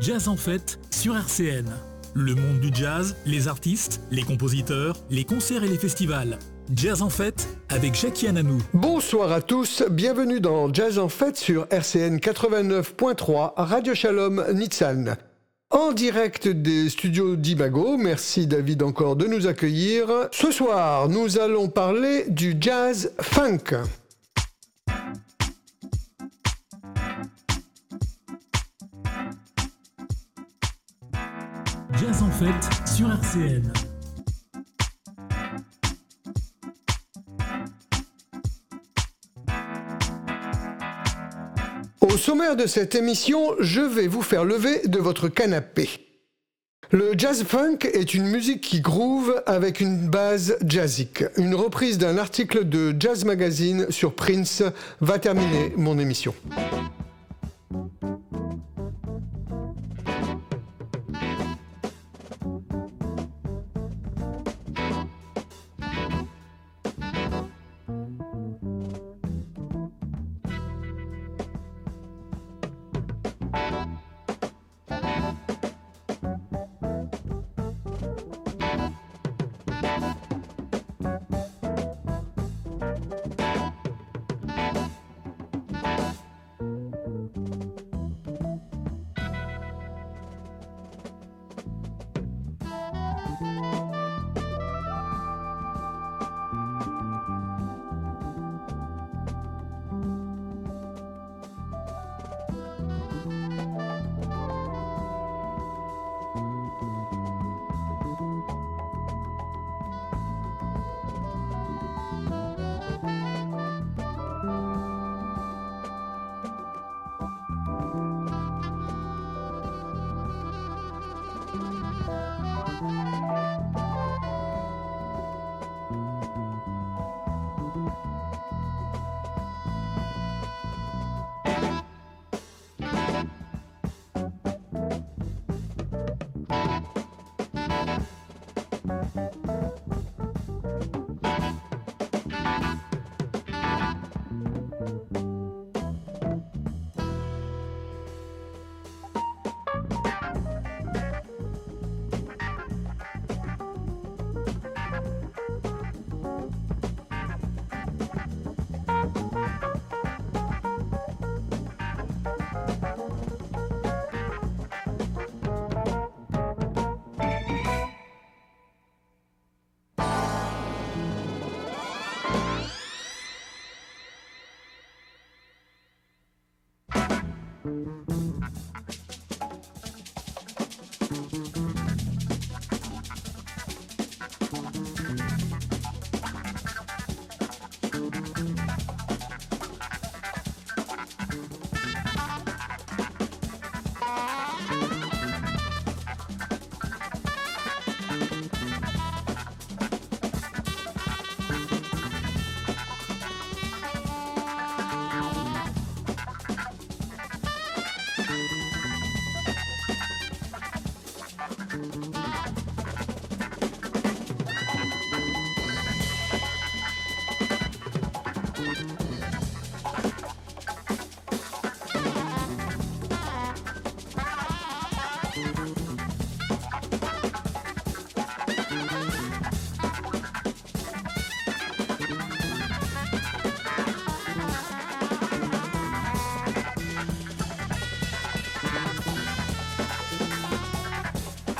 Jazz en fête sur RCN. Le monde du jazz, les artistes, les compositeurs, les concerts et les festivals. Jazz en fête avec Jackie Ananou. Bonsoir à tous, bienvenue dans Jazz en fête sur RCN 89.3 Radio Shalom Nitsan. En direct des studios d'Imago, merci David encore de nous accueillir. Ce soir, nous allons parler du jazz funk. Au sommaire de cette émission, je vais vous faire lever de votre canapé. Le jazz funk est une musique qui groove avec une base jazzique. Une reprise d'un article de Jazz Magazine sur Prince va terminer mon émission.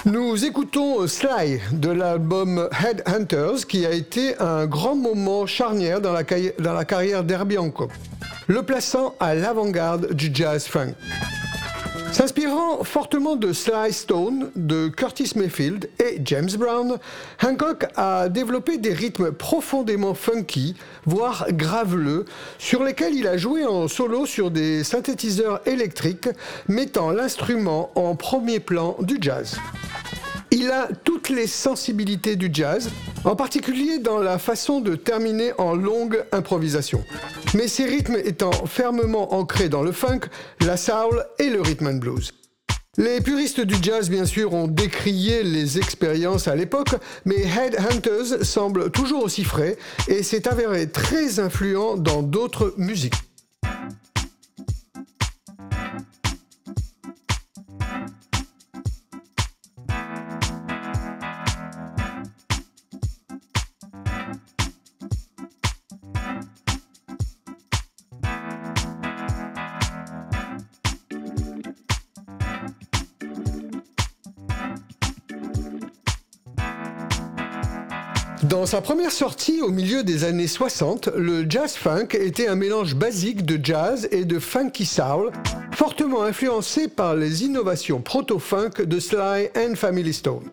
Nous écoutons Sly de l'album Headhunters qui a été un grand moment charnière dans la, carrière d'Herbie Hancock, le plaçant à l'avant-garde du jazz funk. S'inspirant fortement de Sly Stone, de Curtis Mayfield et James Brown, Hancock a développé des rythmes profondément funky, voire graveleux, sur lesquels il a joué en solo sur des synthétiseurs électriques, mettant l'instrument en premier plan du jazz. Il a toutes les sensibilités du jazz, en particulier dans la façon de terminer en longue improvisation. Mais ses rythmes étant fermement ancrés dans le funk, la soul et le rhythm and blues. Les puristes du jazz, bien sûr, ont décrié les expériences à l'époque, mais Headhunters semble toujours aussi frais et s'est avéré très influent dans d'autres musiques. Dans sa première sortie au milieu des années 60, le jazz funk était un mélange basique de jazz et de funky soul, fortement influencé par les innovations proto-funk de Sly and Family Stone.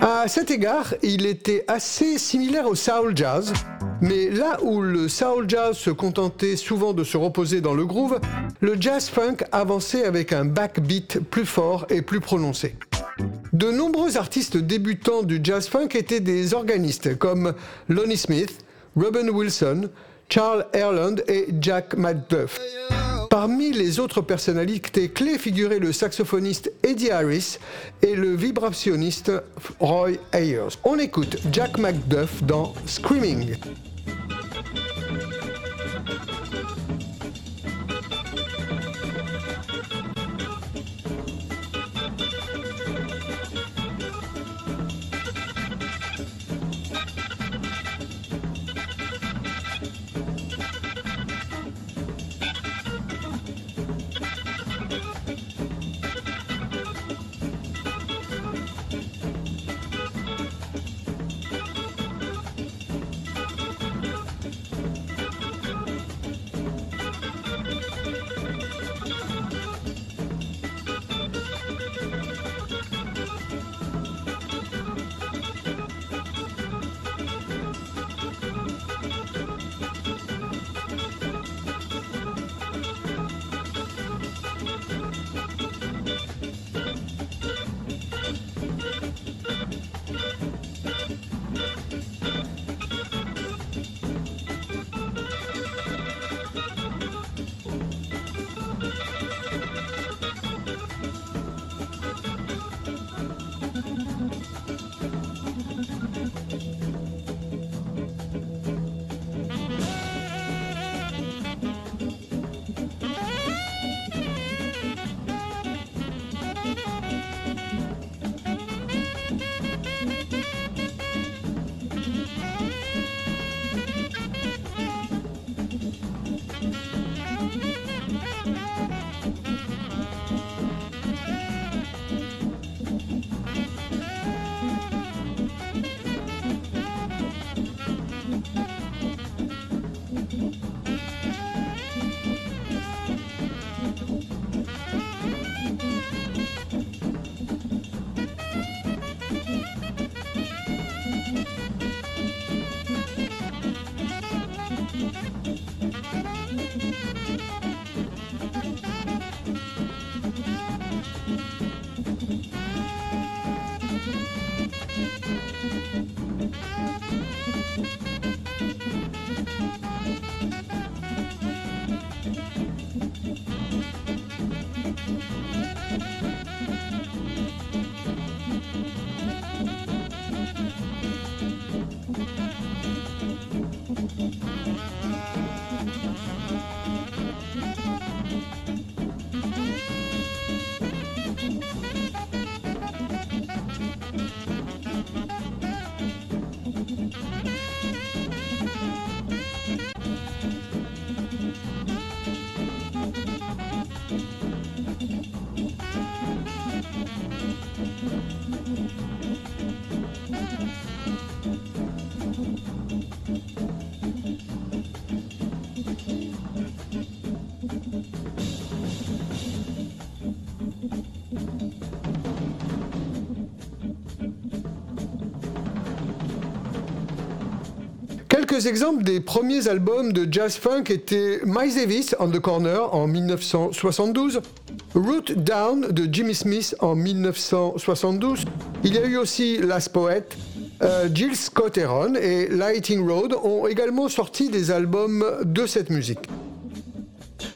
À cet égard, il était assez similaire au soul jazz, mais là où le soul jazz se contentait souvent de se reposer dans le groove, le jazz funk avançait avec un backbeat plus fort et plus prononcé. De nombreux artistes débutants du jazz funk étaient des organistes comme Lonnie Smith, Robin Wilson, Charles Erland et Jack McDuff. Parmi les autres personnalités clés figuraient le saxophoniste Eddie Harris et le vibrationniste Roy Ayers. On écoute Jack McDuff dans Screaming. Quelques exemples des premiers albums de jazz funk étaient Miles Davis on the Corner en 1972, Root Down de Jimmy Smith en 1972. Il y a eu aussi Last Poet, euh, Jill Scott Heron et Lighting Road ont également sorti des albums de cette musique.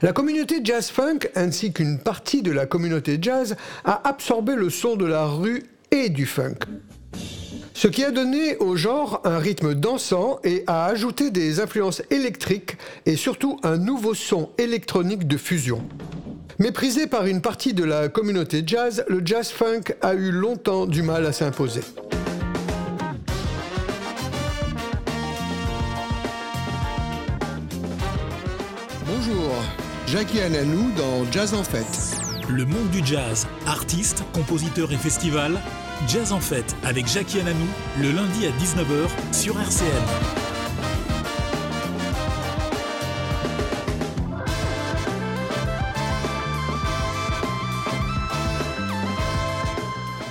La communauté jazz funk ainsi qu'une partie de la communauté jazz a absorbé le son de la rue et du funk ce qui a donné au genre un rythme dansant et a ajouté des influences électriques et surtout un nouveau son électronique de fusion. Méprisé par une partie de la communauté jazz, le jazz funk a eu longtemps du mal à s'imposer. Bonjour, Jackie Ananou dans Jazz en Fête. Le monde du jazz, artistes, compositeurs et festivals. Jazz en fête avec Jackie Ananou, le lundi à 19h sur RCN.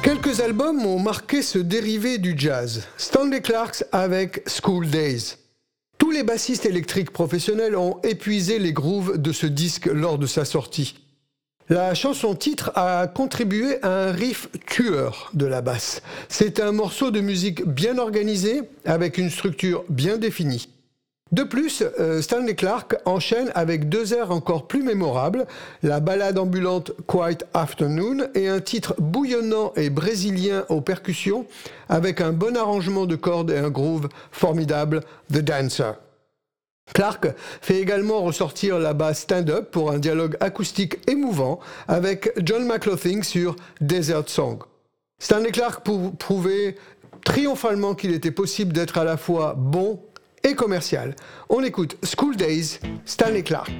Quelques albums ont marqué ce dérivé du jazz. Stanley Clarks avec School Days. Tous les bassistes électriques professionnels ont épuisé les grooves de ce disque lors de sa sortie. La chanson titre a contribué à un riff tueur de la basse. C'est un morceau de musique bien organisé, avec une structure bien définie. De plus, euh, Stanley Clark enchaîne avec deux airs encore plus mémorables, la ballade ambulante Quiet Afternoon et un titre bouillonnant et brésilien aux percussions, avec un bon arrangement de cordes et un groove formidable, The Dancer. Clark fait également ressortir la basse stand-up pour un dialogue acoustique émouvant avec John McLaughlin sur Desert Song. Stanley Clark prouvait triomphalement qu'il était possible d'être à la fois bon et commercial. On écoute School Days, Stanley Clark.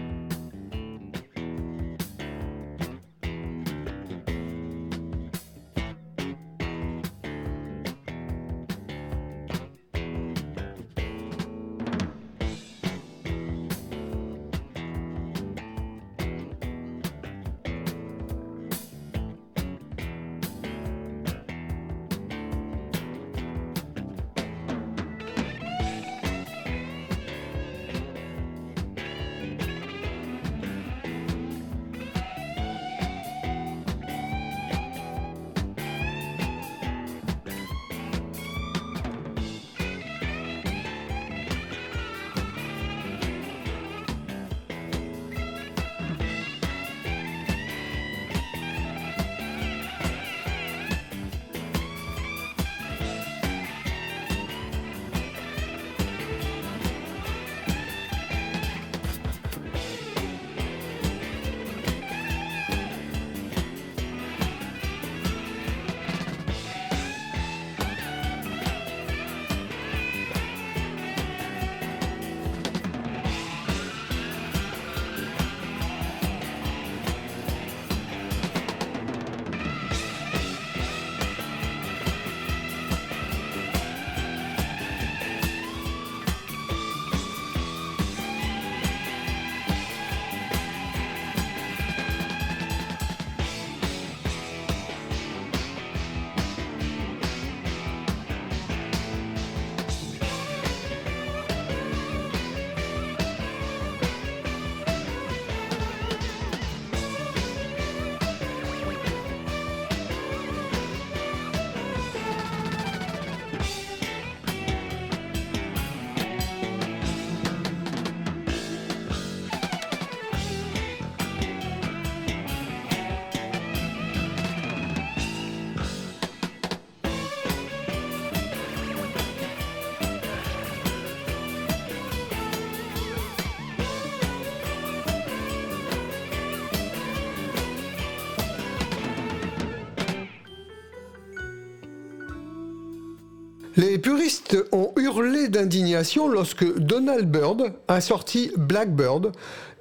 Les puristes ont hurlé d'indignation lorsque Donald Byrd a sorti Blackbird,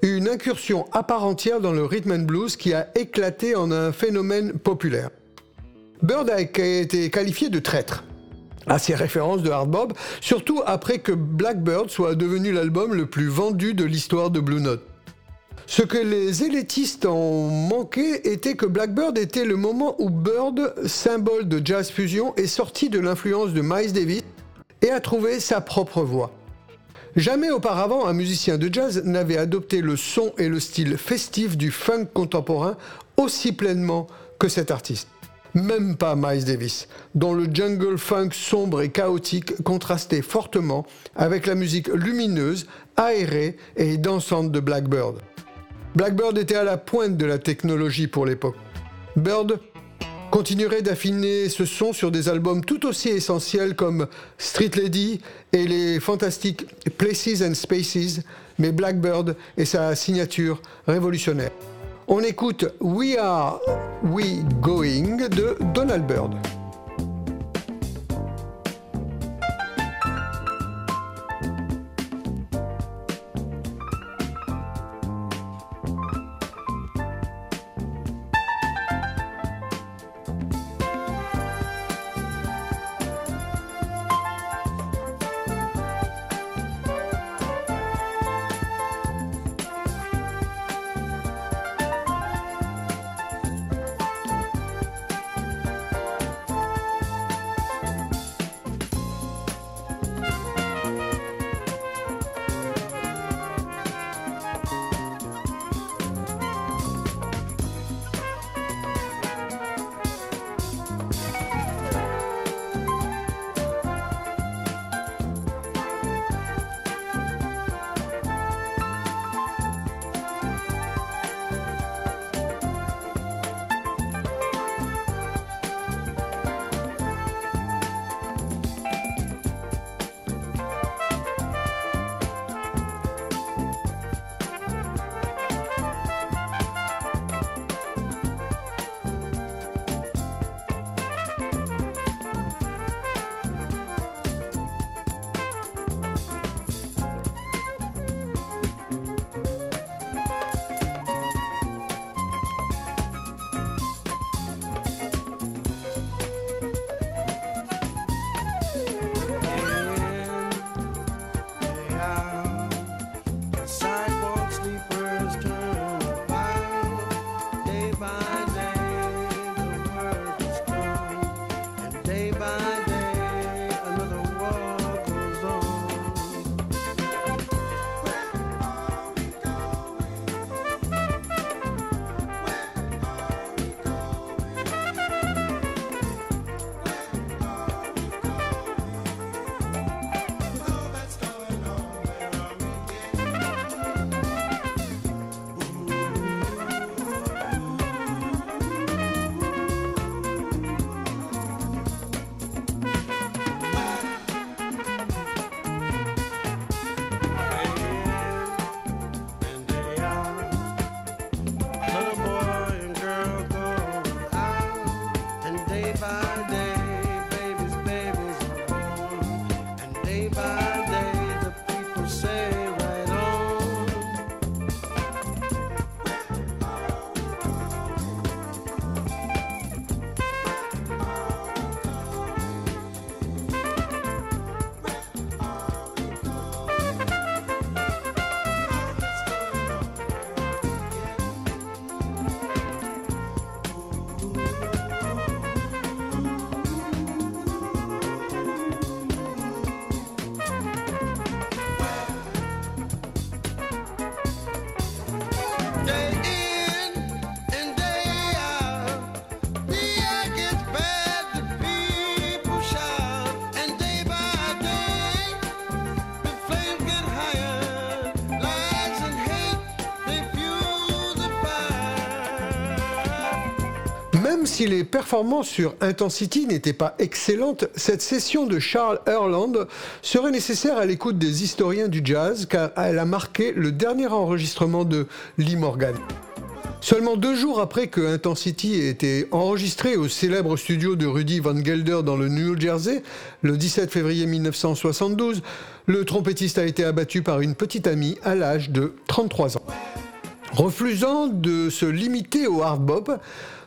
une incursion à part entière dans le rhythm and blues qui a éclaté en un phénomène populaire. Bird a été qualifié de traître à ses références de hard bob, surtout après que Blackbird soit devenu l'album le plus vendu de l'histoire de Blue Note. Ce que les élitistes ont manqué était que Blackbird était le moment où Bird, symbole de jazz fusion, est sorti de l'influence de Miles Davis et a trouvé sa propre voix. Jamais auparavant un musicien de jazz n'avait adopté le son et le style festif du funk contemporain aussi pleinement que cet artiste. Même pas Miles Davis, dont le jungle funk sombre et chaotique contrastait fortement avec la musique lumineuse, aérée et dansante de Blackbird. Blackbird était à la pointe de la technologie pour l'époque. Bird continuerait d'affiner ce son sur des albums tout aussi essentiels comme Street Lady et les fantastiques Places and Spaces, mais Blackbird est sa signature révolutionnaire. On écoute We Are We Going de Donald Bird. Si les performances sur Intensity n'étaient pas excellentes, cette session de Charles Erland serait nécessaire à l'écoute des historiens du jazz car elle a marqué le dernier enregistrement de Lee Morgan. Seulement deux jours après que Intensity ait été enregistré au célèbre studio de Rudy Van Gelder dans le New Jersey, le 17 février 1972, le trompettiste a été abattu par une petite amie à l'âge de 33 ans. Refusant de se limiter au hard bop,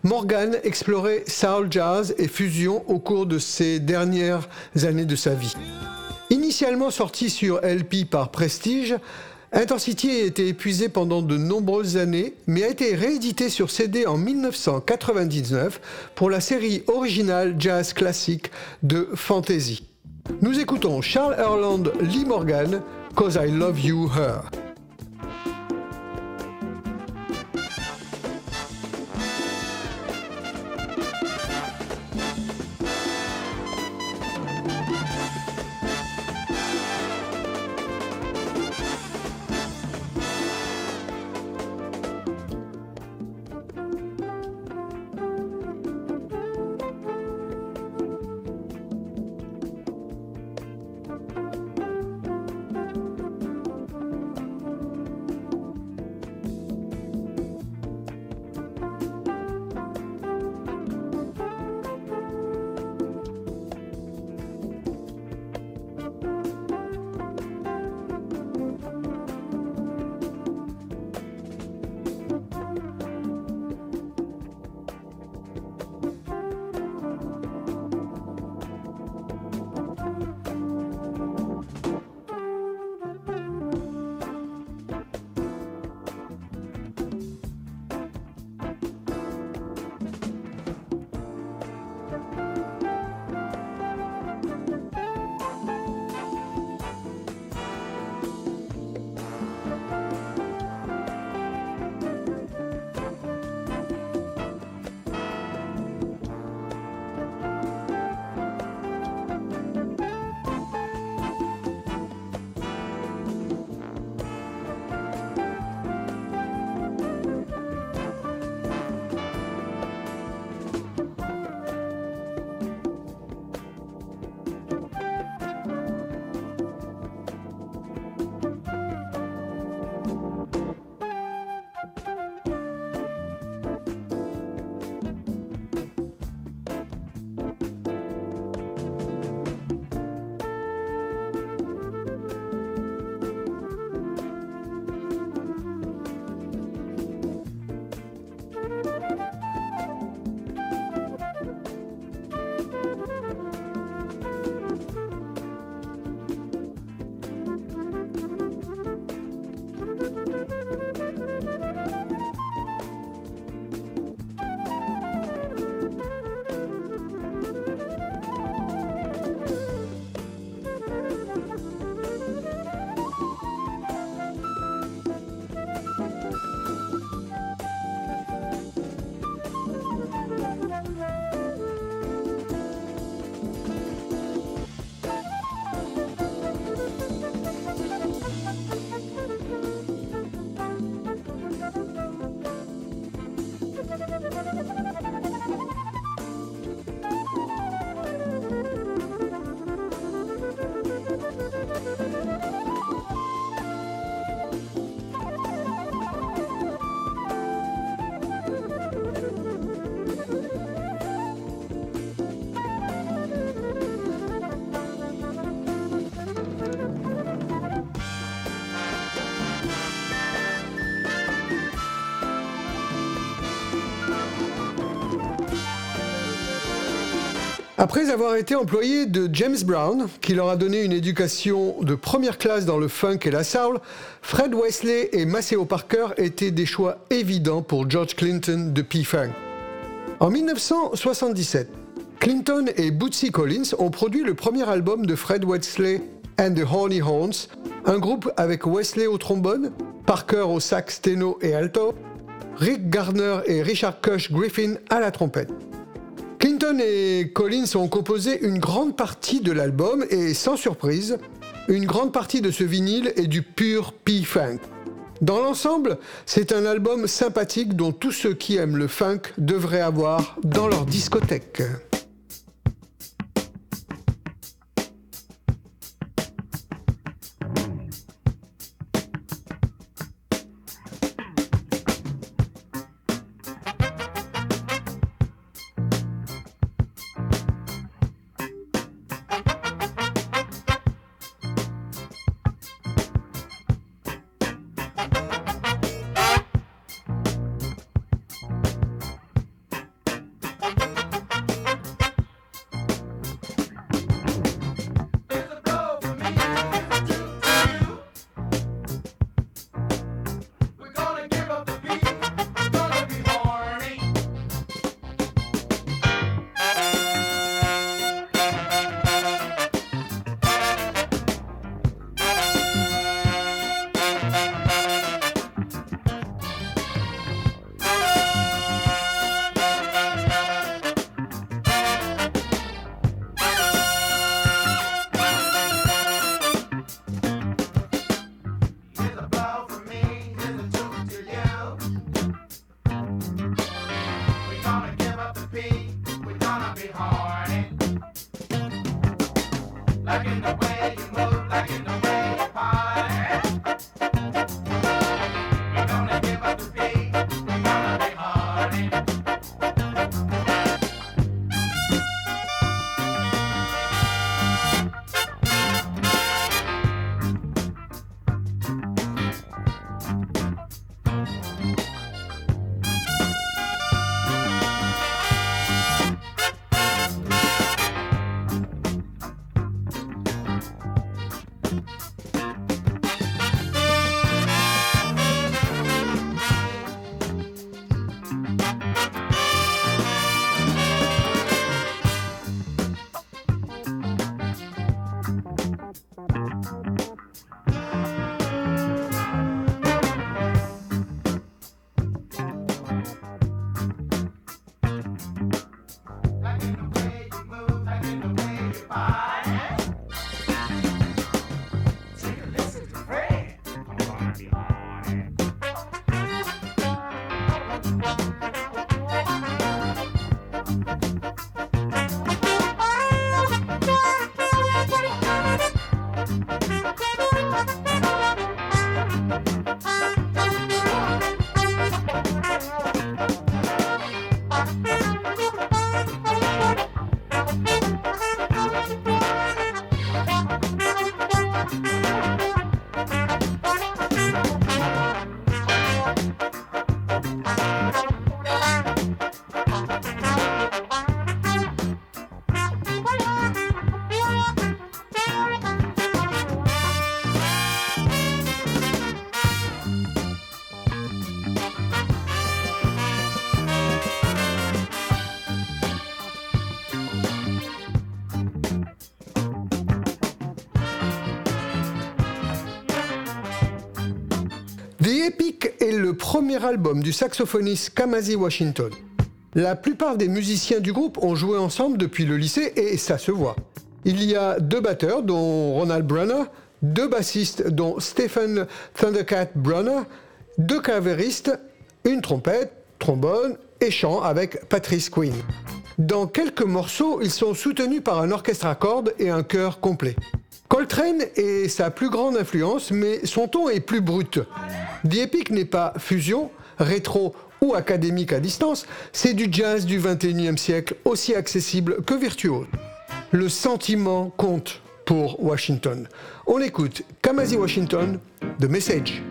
Morgan explorait soul jazz et fusion au cours de ses dernières années de sa vie. Initialement sorti sur LP par Prestige, Intensity a été épuisé pendant de nombreuses années, mais a été réédité sur CD en 1999 pour la série originale jazz classique de Fantasy. Nous écoutons Charles Erland Lee Morgan, Cause I Love You Her. Après avoir été employé de James Brown, qui leur a donné une éducation de première classe dans le funk et la soul, Fred Wesley et Maceo Parker étaient des choix évidents pour George Clinton de P-Funk. En 1977, Clinton et Bootsy Collins ont produit le premier album de Fred Wesley and the Horny Horns, un groupe avec Wesley au trombone, Parker au sax téno et alto, Rick Gardner et Richard Cush Griffin à la trompette. Clinton et Collins ont composé une grande partie de l'album et sans surprise, une grande partie de ce vinyle est du pur P-Funk. Dans l'ensemble, c'est un album sympathique dont tous ceux qui aiment le funk devraient avoir dans leur discothèque. Premier album du saxophoniste Kamasi Washington. La plupart des musiciens du groupe ont joué ensemble depuis le lycée et ça se voit. Il y a deux batteurs, dont Ronald Brunner, deux bassistes, dont Stephen Thundercat Brunner, deux clavéristes, une trompette, trombone et chant avec Patrice Quinn. Dans quelques morceaux, ils sont soutenus par un orchestre à cordes et un chœur complet. Coltrane est sa plus grande influence, mais son ton est plus brut. The Epic n'est pas fusion, rétro ou académique à distance, c'est du jazz du 21e siècle aussi accessible que virtuose. Le sentiment compte pour Washington. On écoute Kamasi Washington, The Message.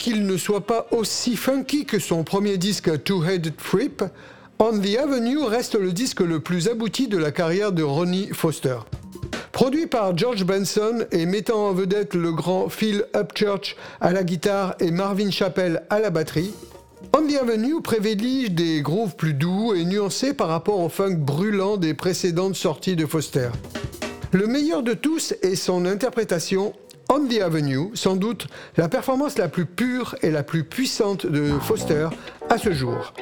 Qu'il ne soit pas aussi funky que son premier disque Two-Headed Fripp, On the Avenue reste le disque le plus abouti de la carrière de Ronnie Foster. Produit par George Benson et mettant en vedette le grand Phil Upchurch à la guitare et Marvin Chappell à la batterie, On the Avenue privilégie des grooves plus doux et nuancés par rapport au funk brûlant des précédentes sorties de Foster. Le meilleur de tous est son interprétation on the Avenue, sans doute la performance la plus pure et la plus puissante de Foster à ce jour.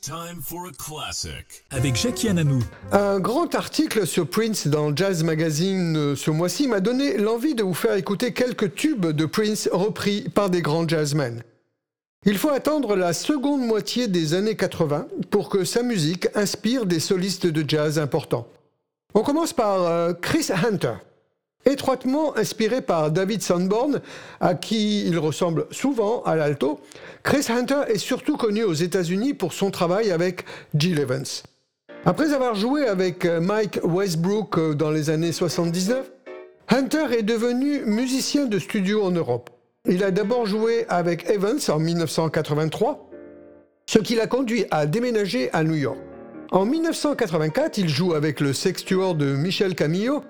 Time for a classic. Avec Jackie. Un grand article sur Prince dans Jazz Magazine euh, ce mois-ci m'a donné l'envie de vous faire écouter quelques tubes de Prince repris par des grands jazzmen. Il faut attendre la seconde moitié des années 80 pour que sa musique inspire des solistes de jazz importants. On commence par euh, Chris Hunter. Étroitement inspiré par David Sanborn, à qui il ressemble souvent à l'alto, Chris Hunter est surtout connu aux États-Unis pour son travail avec Jill Evans. Après avoir joué avec euh, Mike Westbrook euh, dans les années 79, Hunter est devenu musicien de studio en Europe. Il a d'abord joué avec Evans en 1983, ce qui l'a conduit à déménager à New York. En 1984, il joue avec le sextuor de Michel Camillo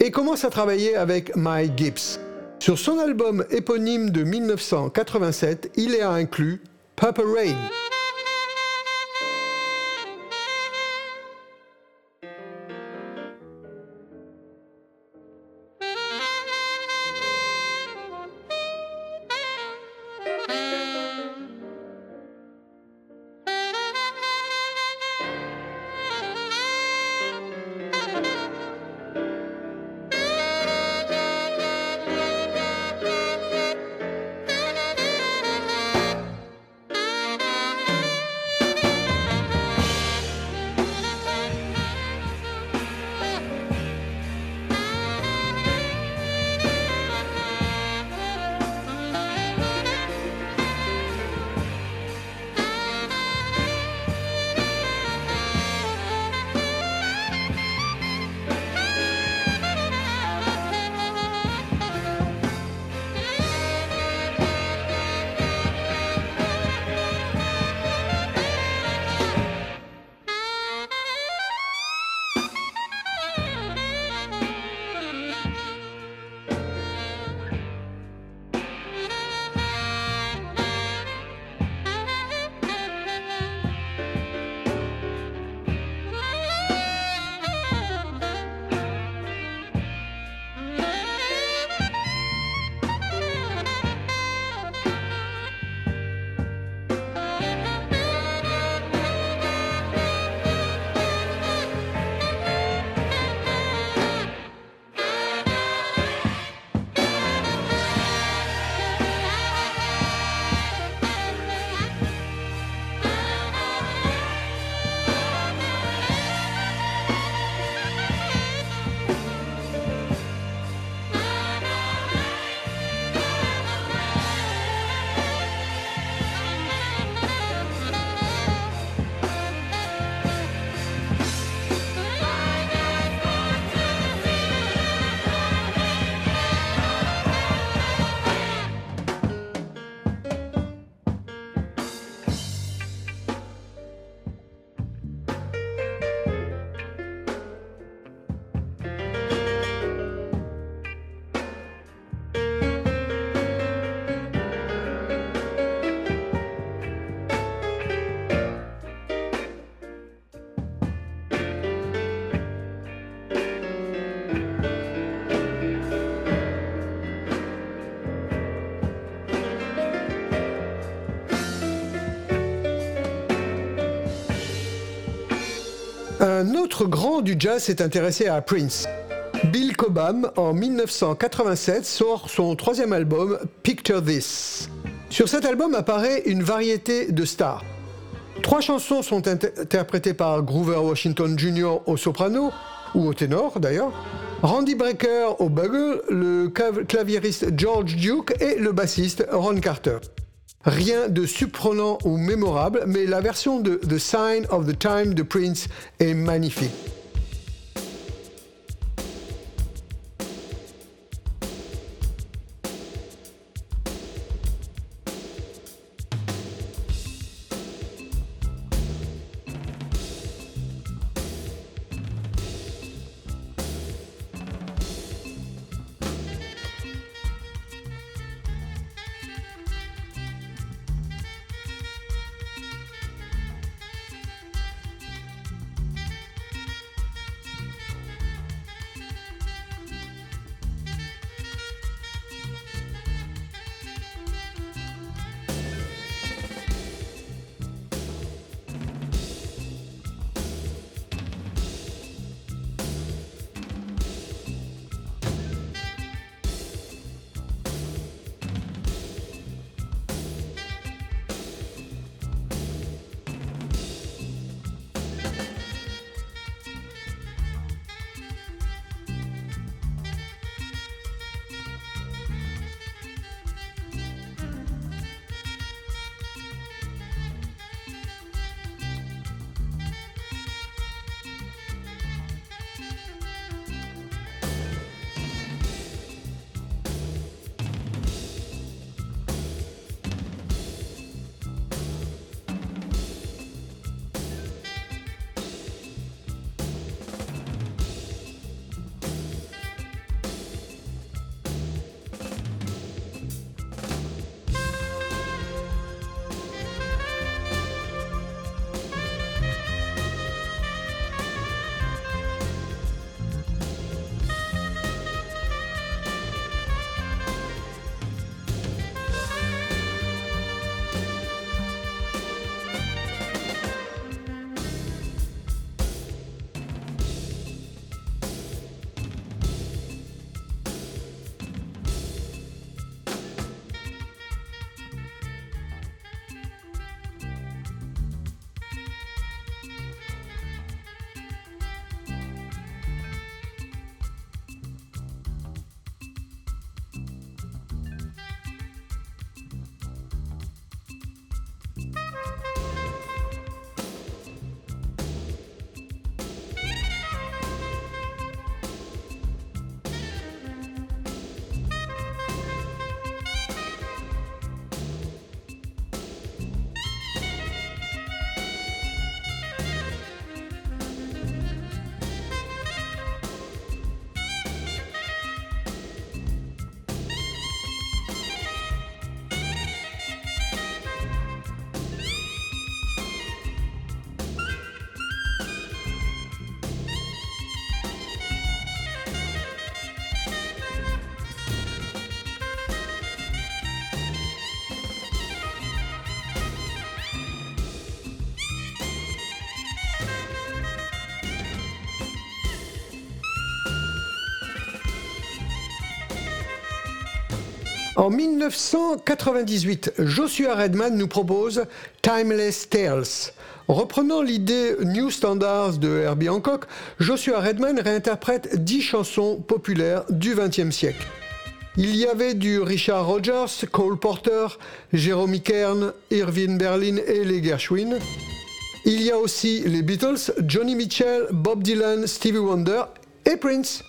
et commence à travailler avec Mike Gibbs. Sur son album éponyme de 1987, il est inclus Purple Rain. Un autre grand du jazz s'est intéressé à Prince. Bill Cobham, en 1987, sort son troisième album, Picture This. Sur cet album apparaît une variété de stars. Trois chansons sont interprétées par Groover Washington Jr. au soprano, ou au ténor d'ailleurs, Randy Brecker au bugle, le claviériste George Duke et le bassiste Ron Carter. Rien de surprenant ou mémorable, mais la version de The Sign of the Time de Prince est magnifique. En 1998, Joshua Redman nous propose Timeless Tales. Reprenant l'idée New Standards de Herbie Hancock, Joshua Redman réinterprète 10 chansons populaires du XXe siècle. Il y avait du Richard Rogers, Cole Porter, Jeremy Kern, Irving Berlin et les Gershwin. Il y a aussi les Beatles, Johnny Mitchell, Bob Dylan, Stevie Wonder et Prince.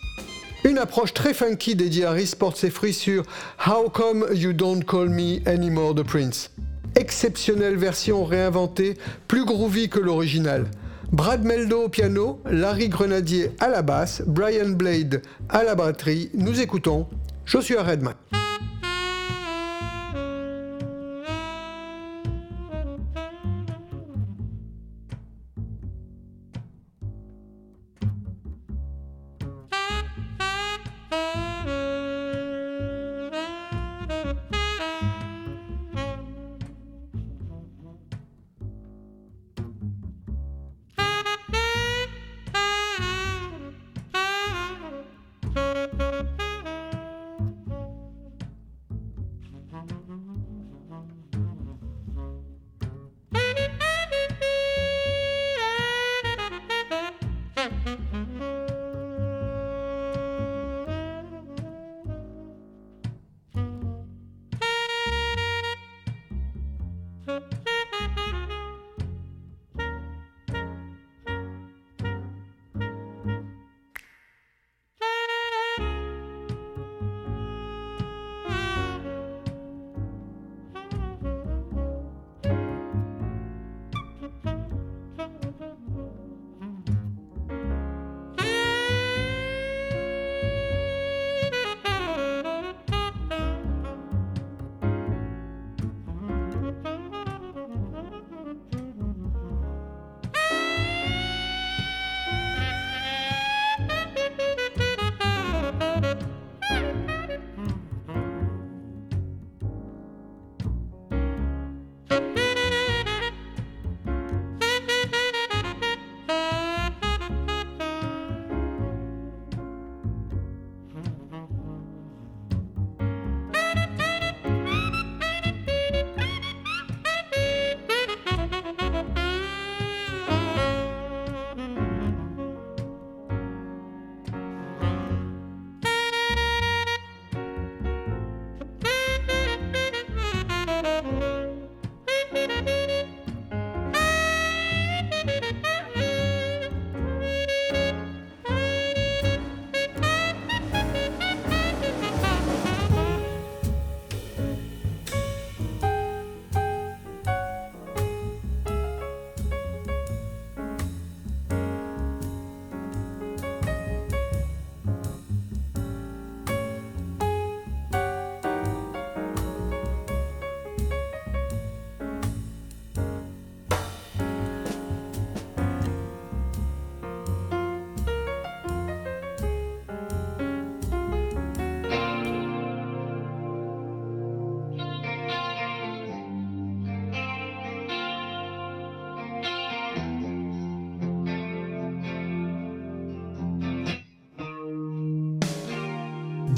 Une approche très funky dédiée à porte ses fruits sur How Come You Don't Call Me Anymore de Prince. Exceptionnelle version réinventée, plus groovy que l'original. Brad Meldo au piano, Larry Grenadier à la basse, Brian Blade à la batterie. Nous écoutons Joshua Redman.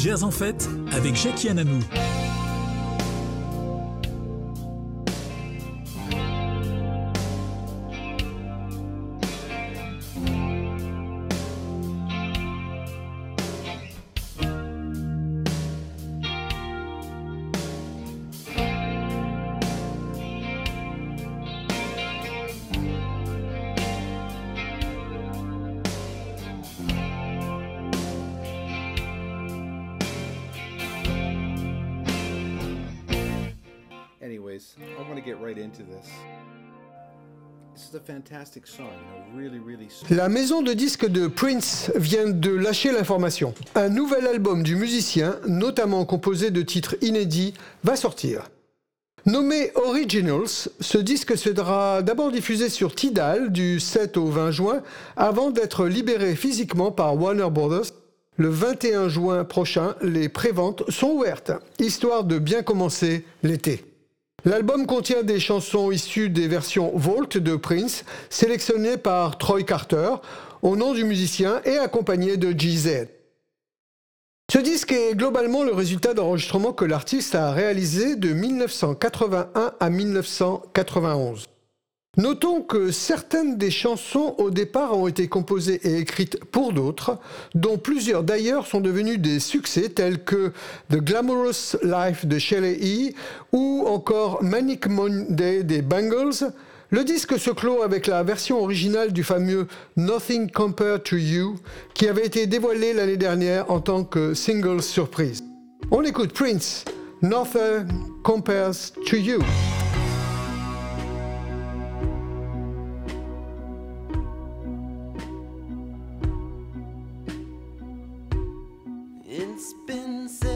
Jazz en fête avec Jackie Ananou. La maison de disques de Prince vient de lâcher l'information. Un nouvel album du musicien, notamment composé de titres inédits, va sortir. Nommé Originals, ce disque sera d'abord diffusé sur Tidal du 7 au 20 juin avant d'être libéré physiquement par Warner Brothers. Le 21 juin prochain, les préventes sont ouvertes, histoire de bien commencer l'été. L'album contient des chansons issues des versions Vault de Prince, sélectionnées par Troy Carter, au nom du musicien et accompagné de GZ. Ce disque est globalement le résultat d'enregistrements que l'artiste a réalisés de 1981 à 1991. Notons que certaines des chansons au départ ont été composées et écrites pour d'autres, dont plusieurs d'ailleurs sont devenues des succès tels que The Glamorous Life de Shelley E ou encore Manic Monday des Bangles. Le disque se clôt avec la version originale du fameux Nothing Compared to You qui avait été dévoilé l'année dernière en tant que single surprise. On écoute Prince, Nothing Compares to You. You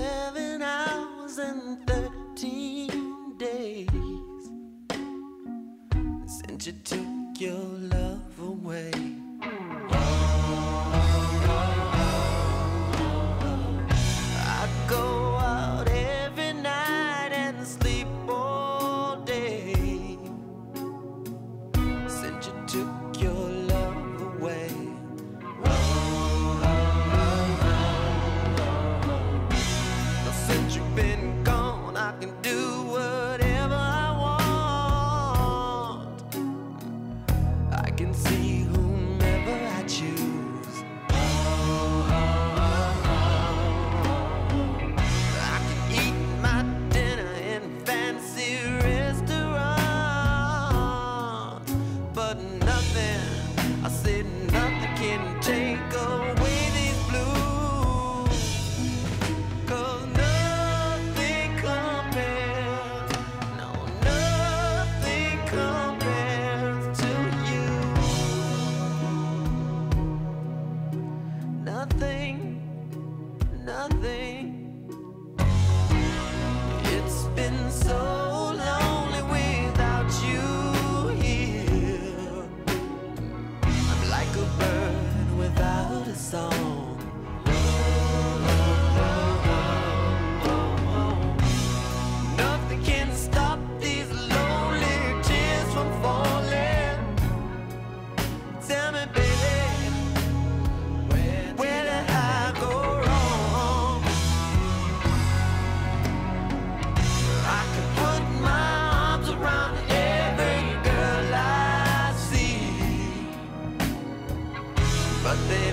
but they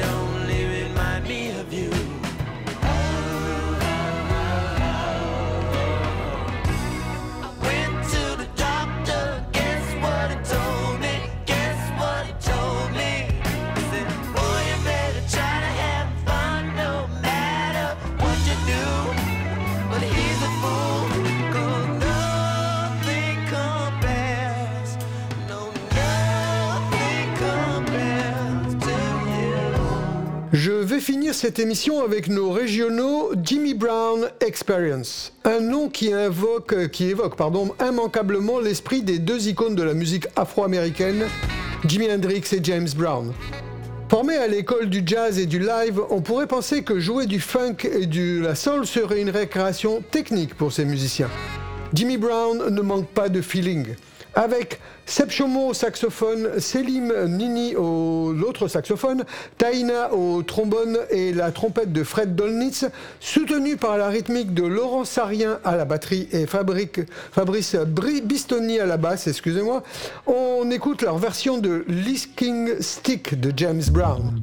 finir cette émission avec nos régionaux Jimmy Brown Experience. Un nom qui, invoque, qui évoque pardon, immanquablement l'esprit des deux icônes de la musique afro-américaine, Jimi Hendrix et James Brown. Formés à l'école du jazz et du live, on pourrait penser que jouer du funk et de la soul serait une récréation technique pour ces musiciens. Jimmy Brown ne manque pas de feeling avec Seb Chomo au saxophone, Selim Nini au l'autre saxophone, Taina au trombone et la trompette de Fred Dolnitz, soutenu par la rythmique de Laurent Sarien à la batterie et Fabrice Bistoni à la basse, excusez-moi, on écoute leur version de Lisking Stick de James Brown.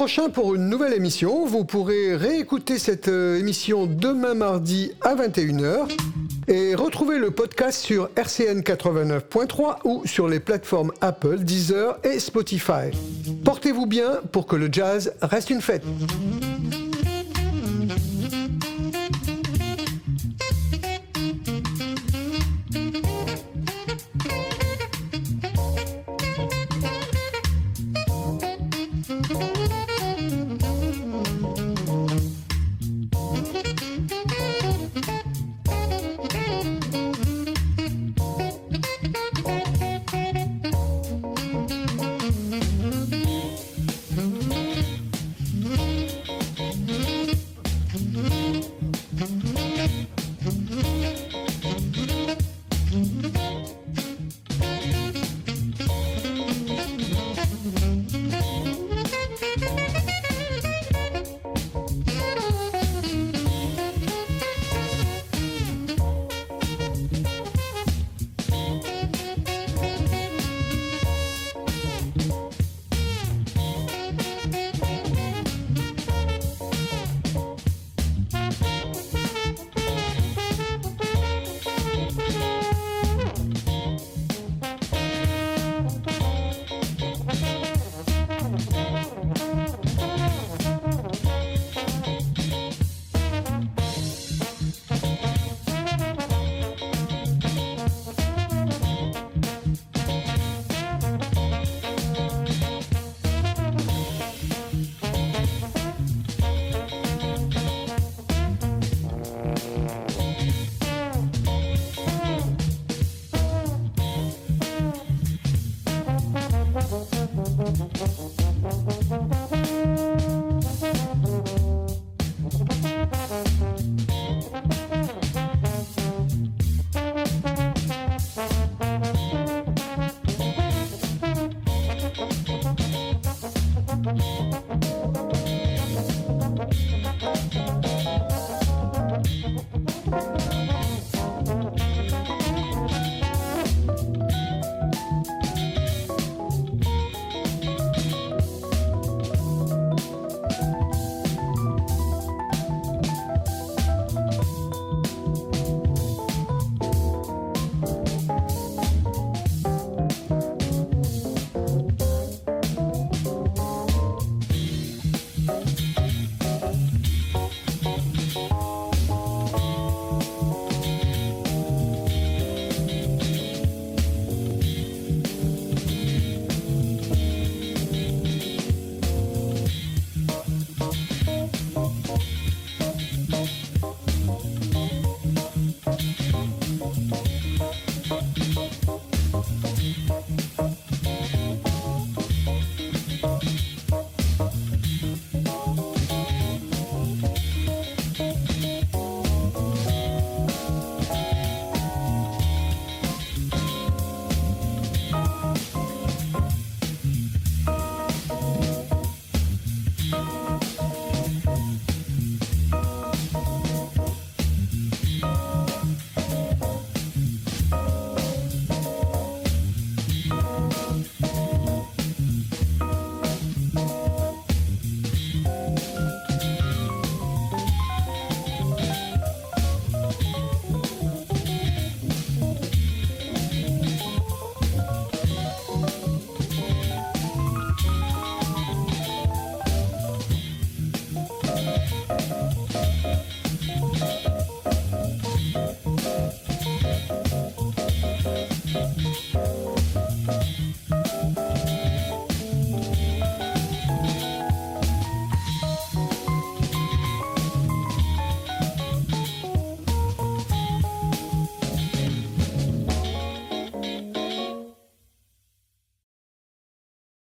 Prochain pour une nouvelle émission. Vous pourrez réécouter cette euh, émission demain mardi à 21h et retrouver le podcast sur RCN 89.3 ou sur les plateformes Apple, Deezer et Spotify. Portez-vous bien pour que le jazz reste une fête.